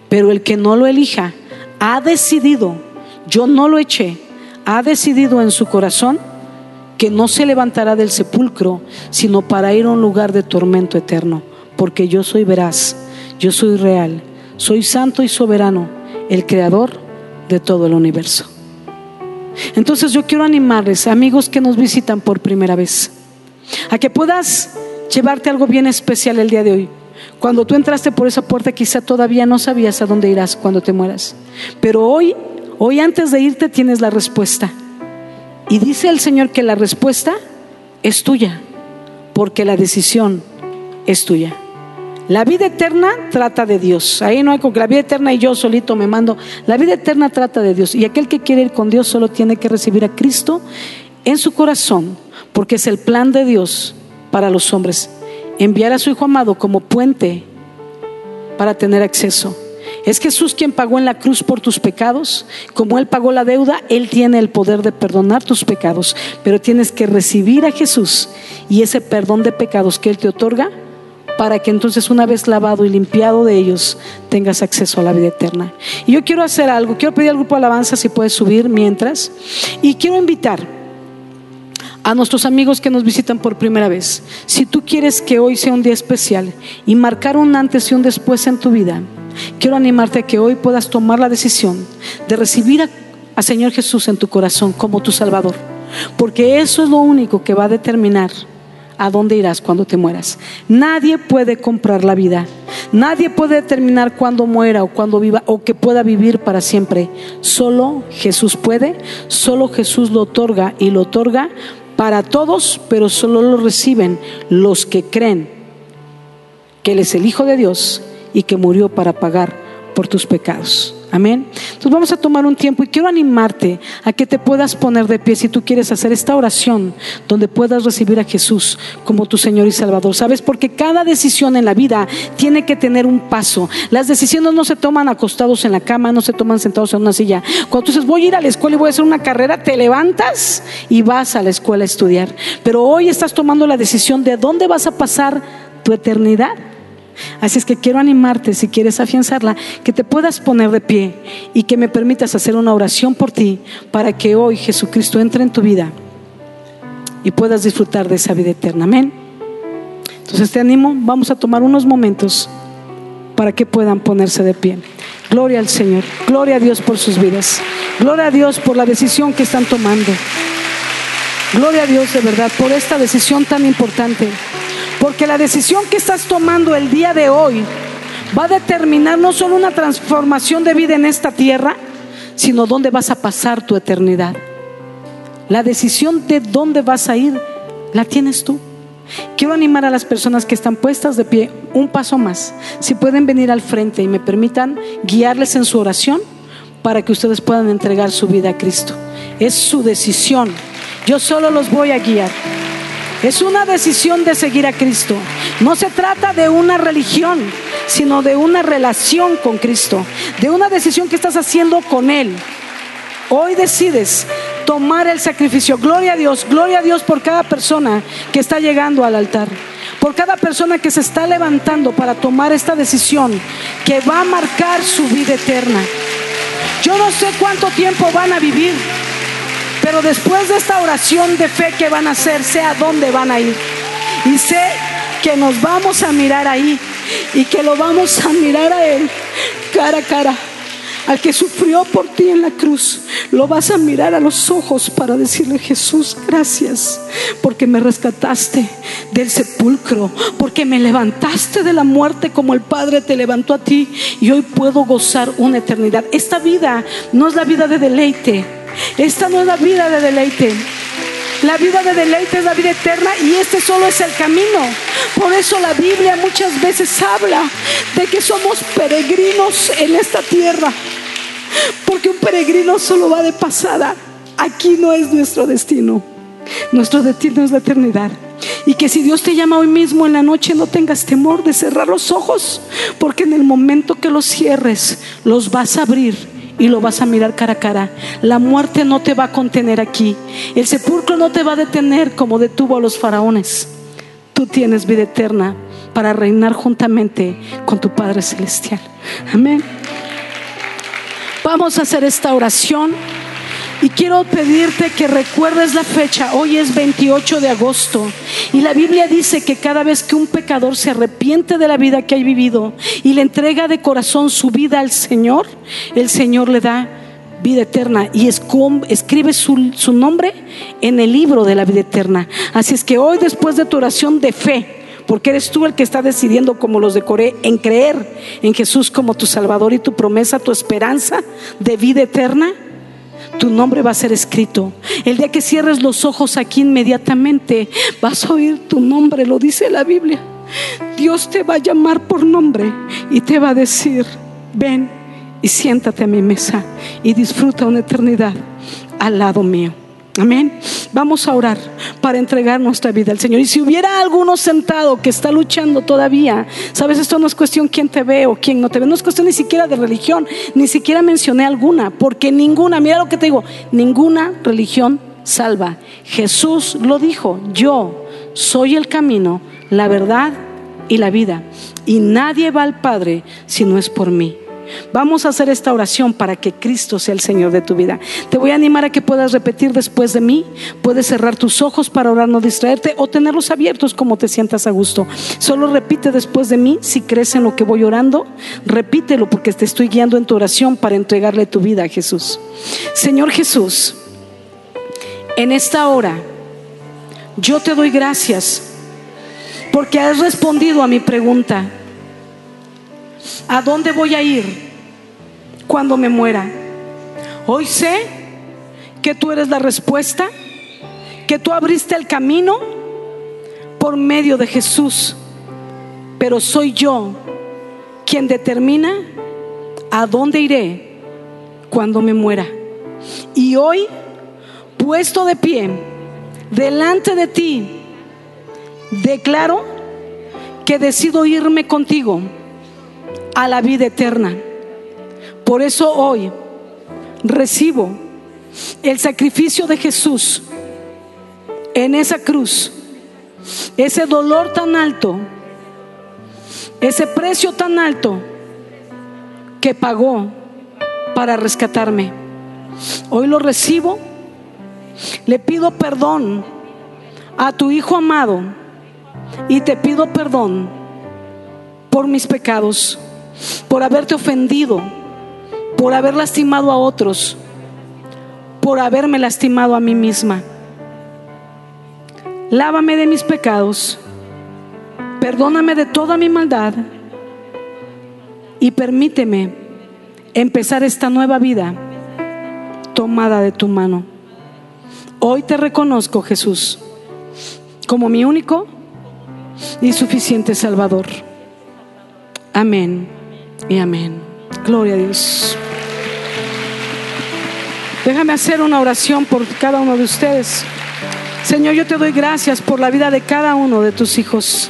pero el que no lo elija ha decidido, yo no lo eché, ha decidido en su corazón que no se levantará del sepulcro, sino para ir a un lugar de tormento eterno, porque yo soy veraz, yo soy real, soy santo y soberano, el creador de todo el universo. Entonces yo quiero animarles, amigos que nos visitan por primera vez, a que puedas llevarte algo bien especial el día de hoy. Cuando tú entraste por esa puerta quizá todavía no sabías a dónde irás cuando te mueras. Pero hoy, hoy antes de irte tienes la respuesta. Y dice el Señor que la respuesta es tuya, porque la decisión es tuya. La vida eterna trata de Dios. Ahí no hay con la vida eterna y yo solito me mando. La vida eterna trata de Dios. Y aquel que quiere ir con Dios solo tiene que recibir a Cristo en su corazón, porque es el plan de Dios para los hombres. Enviar a su Hijo amado como puente para tener acceso. Es Jesús quien pagó en la cruz por tus pecados. Como Él pagó la deuda, Él tiene el poder de perdonar tus pecados. Pero tienes que recibir a Jesús y ese perdón de pecados que Él te otorga para que entonces una vez lavado y limpiado de ellos tengas acceso a la vida eterna. Y yo quiero hacer algo, quiero pedir al grupo de alabanza si puedes subir mientras y quiero invitar a nuestros amigos que nos visitan por primera vez. Si tú quieres que hoy sea un día especial y marcar un antes y un después en tu vida, quiero animarte a que hoy puedas tomar la decisión de recibir a, Señor Jesús en tu corazón como tu Salvador, porque eso es lo único que va a determinar a dónde irás cuando te mueras. Nadie puede comprar la vida. Nadie puede determinar cuándo muera o cuándo viva o que pueda vivir para siempre. Solo Jesús puede, solo Jesús lo otorga y lo otorga para todos, pero solo lo reciben los que creen que Él es el Hijo de Dios y que murió para pagar por tus pecados. Amén. Entonces vamos a tomar un tiempo y quiero animarte a que te puedas poner de pie si tú quieres hacer esta oración donde puedas recibir a Jesús como tu Señor y Salvador. ¿Sabes? Porque cada decisión en la vida tiene que tener un paso. Las decisiones no se toman acostados en la cama, no se toman sentados en una silla. Cuando tú dices, voy a ir a la escuela y voy a hacer una carrera, te levantas y vas a la escuela a estudiar. Pero hoy estás tomando la decisión de dónde vas a pasar tu eternidad. Así es que quiero animarte, si quieres afianzarla, que te puedas poner de pie y que me permitas hacer una oración por ti para que hoy Jesucristo entre en tu vida y puedas disfrutar de esa vida eterna. Amén. Entonces te animo, vamos a tomar unos momentos para que puedan ponerse de pie. Gloria al Señor, gloria a Dios por sus vidas, gloria a Dios por la decisión que están tomando. Gloria a Dios de verdad por esta decisión tan importante. Porque la decisión que estás tomando el día de hoy va a determinar no solo una transformación de vida en esta tierra, sino dónde vas a pasar tu eternidad. La decisión de dónde vas a ir la tienes tú. Quiero animar a las personas que están puestas de pie un paso más. Si pueden venir al frente y me permitan guiarles en su oración para que ustedes puedan entregar su vida a Cristo. Es su decisión. Yo solo los voy a guiar. Es una decisión de seguir a Cristo. No se trata de una religión, sino de una relación con Cristo, de una decisión que estás haciendo con Él. Hoy decides tomar el sacrificio. Gloria a Dios, gloria a Dios por cada persona que está llegando al altar, por cada persona que se está levantando para tomar esta decisión que va a marcar su vida eterna. Yo no sé cuánto tiempo van a vivir. Pero después de esta oración de fe que van a hacer, sé a dónde van a ir. Y sé que nos vamos a mirar ahí y que lo vamos a mirar a Él cara a cara. Al que sufrió por ti en la cruz, lo vas a mirar a los ojos para decirle, Jesús, gracias, porque me rescataste del sepulcro, porque me levantaste de la muerte como el Padre te levantó a ti y hoy puedo gozar una eternidad. Esta vida no es la vida de deleite, esta no es la vida de deleite. La vida de deleite es la vida eterna y este solo es el camino. Por eso la Biblia muchas veces habla de que somos peregrinos en esta tierra. Porque un peregrino solo va de pasada. Aquí no es nuestro destino. Nuestro destino es la eternidad. Y que si Dios te llama hoy mismo en la noche, no tengas temor de cerrar los ojos, porque en el momento que los cierres, los vas a abrir y lo vas a mirar cara a cara. La muerte no te va a contener aquí. El sepulcro no te va a detener como detuvo a los faraones. Tú tienes vida eterna para reinar juntamente con tu Padre Celestial. Amén. Vamos a hacer esta oración. Y quiero pedirte que recuerdes la fecha. Hoy es 28 de agosto. Y la Biblia dice que cada vez que un pecador se arrepiente de la vida que ha vivido y le entrega de corazón su vida al Señor, el Señor le da vida eterna y escribe su, nombre en el libro de la vida eterna. Así es que hoy después de tu oración de fe, porque eres tú el que está decidiendo, como los decoré, en creer en Jesús como tu Salvador y tu promesa, tu esperanza de vida eterna, tu nombre va a ser escrito. El día que cierres los ojos aquí inmediatamente, vas a oír tu nombre, lo dice la Biblia. Dios te va a llamar por nombre y te va a decir, ven y siéntate a mi mesa y disfruta una eternidad al lado mío. Amén. Vamos a orar para entregar nuestra vida al Señor. Y si hubiera alguno sentado que está luchando todavía, sabes, esto no es cuestión quién te ve o quién no te ve, no es cuestión ni siquiera de religión, ni siquiera mencioné alguna, porque ninguna, mira lo que te digo, ninguna religión salva. Jesús lo dijo, yo soy el camino, la verdad y la vida. Y nadie va al Padre si no es por mí. Vamos a hacer esta oración para que Cristo sea el Señor de tu vida. Te voy a animar a que puedas repetir después de mí. Puedes cerrar tus ojos para orar, no distraerte o tenerlos abiertos como te sientas a gusto. Solo repite después de mí si crees en lo que voy orando. Repítelo porque te estoy guiando en tu oración para entregarle tu vida a Jesús. Señor Jesús, en esta hora yo te doy gracias porque has respondido a mi pregunta. ¿A dónde voy a ir cuando me muera? Hoy sé que tú eres la respuesta, que tú abriste el camino por medio de Jesús, pero soy yo quien determina a dónde iré cuando me muera. Y hoy, puesto de pie, delante de ti, declaro que decido irme contigo a la vida eterna. Por eso hoy recibo el sacrificio de Jesús en esa cruz, ese dolor tan alto, ese precio tan alto que pagó para rescatarme. Hoy lo recibo, le pido perdón a tu Hijo amado y te pido perdón por mis pecados por haberte ofendido, por haber lastimado a otros, por haberme lastimado a mí misma. Lávame de mis pecados, perdóname de toda mi maldad y permíteme empezar esta nueva vida tomada de tu mano. Hoy te reconozco, Jesús, como mi único y suficiente Salvador. Amén y amén. Gloria a Dios. Déjame hacer una oración por cada uno de ustedes. Señor, yo te doy gracias por la vida de cada uno de tus hijos.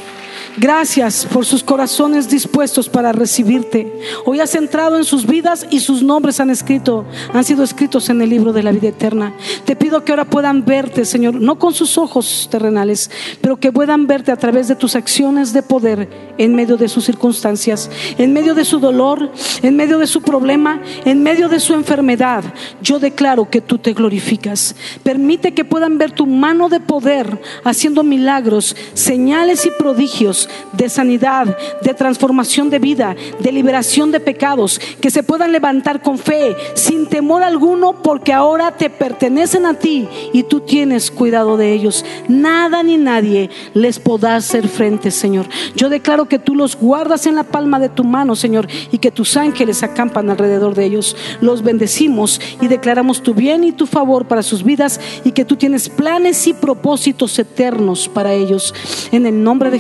Gracias por sus corazones dispuestos para recibirte. Hoy has entrado en sus vidas y sus nombres han escrito, han sido escritos en el libro de la vida eterna. Te pido que ahora puedan verte, Señor, no con sus ojos terrenales, pero que puedan verte a través de tus acciones de poder en medio de sus circunstancias, en medio de su dolor, en medio de su problema, en medio de su enfermedad. Yo declaro que tú te glorificas. Permite que puedan ver tu mano de poder haciendo milagros, señales y prodigios de sanidad, de transformación de vida, de liberación de pecados, que se puedan levantar con fe, sin temor alguno, porque ahora te pertenecen a ti y tú tienes cuidado de ellos. Nada ni nadie les podrá hacer frente, Señor. Yo declaro que tú los guardas en la palma de tu mano, Señor, y que tus ángeles acampan alrededor de ellos. Los bendecimos y declaramos tu bien y tu favor para sus vidas y que tú tienes planes y propósitos eternos para ellos. En el nombre de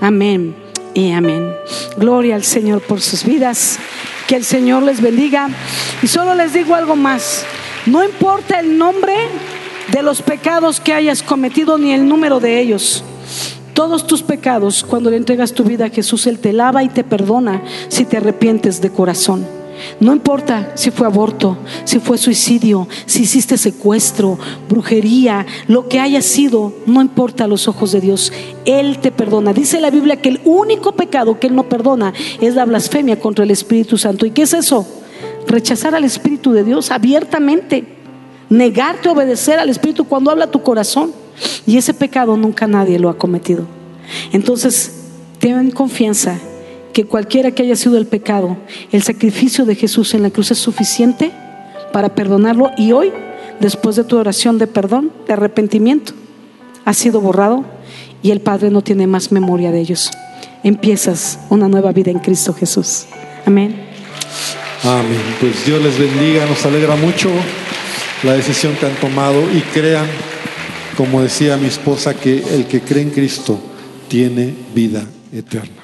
Amén y amén. Gloria al Señor por sus vidas. Que el Señor les bendiga. Y solo les digo algo más. No importa el nombre de los pecados que hayas cometido ni el número de ellos. Todos tus pecados, cuando le entregas tu vida a Jesús, Él te lava y te perdona si te arrepientes de corazón. No importa si fue aborto, si fue suicidio, si hiciste secuestro, brujería, lo que haya sido, no importa a los ojos de Dios. Él te perdona. Dice la Biblia que el único pecado que Él no perdona es la blasfemia contra el Espíritu Santo. ¿Y qué es eso? Rechazar al Espíritu de Dios abiertamente. negarte a obedecer al Espíritu cuando habla tu corazón. Y ese pecado nunca nadie lo ha cometido. Entonces, ten confianza que cualquiera que haya sido el pecado, el sacrificio de Jesús en la cruz es suficiente para perdonarlo y hoy, después de tu oración de perdón, de arrepentimiento, ha sido borrado y el Padre no tiene más memoria de ellos. Empiezas una nueva vida en Cristo Jesús. Amén. Amén. Pues Dios les bendiga, nos alegra mucho la decisión que han tomado y crean, como decía mi esposa, que el que cree en Cristo tiene vida eterna.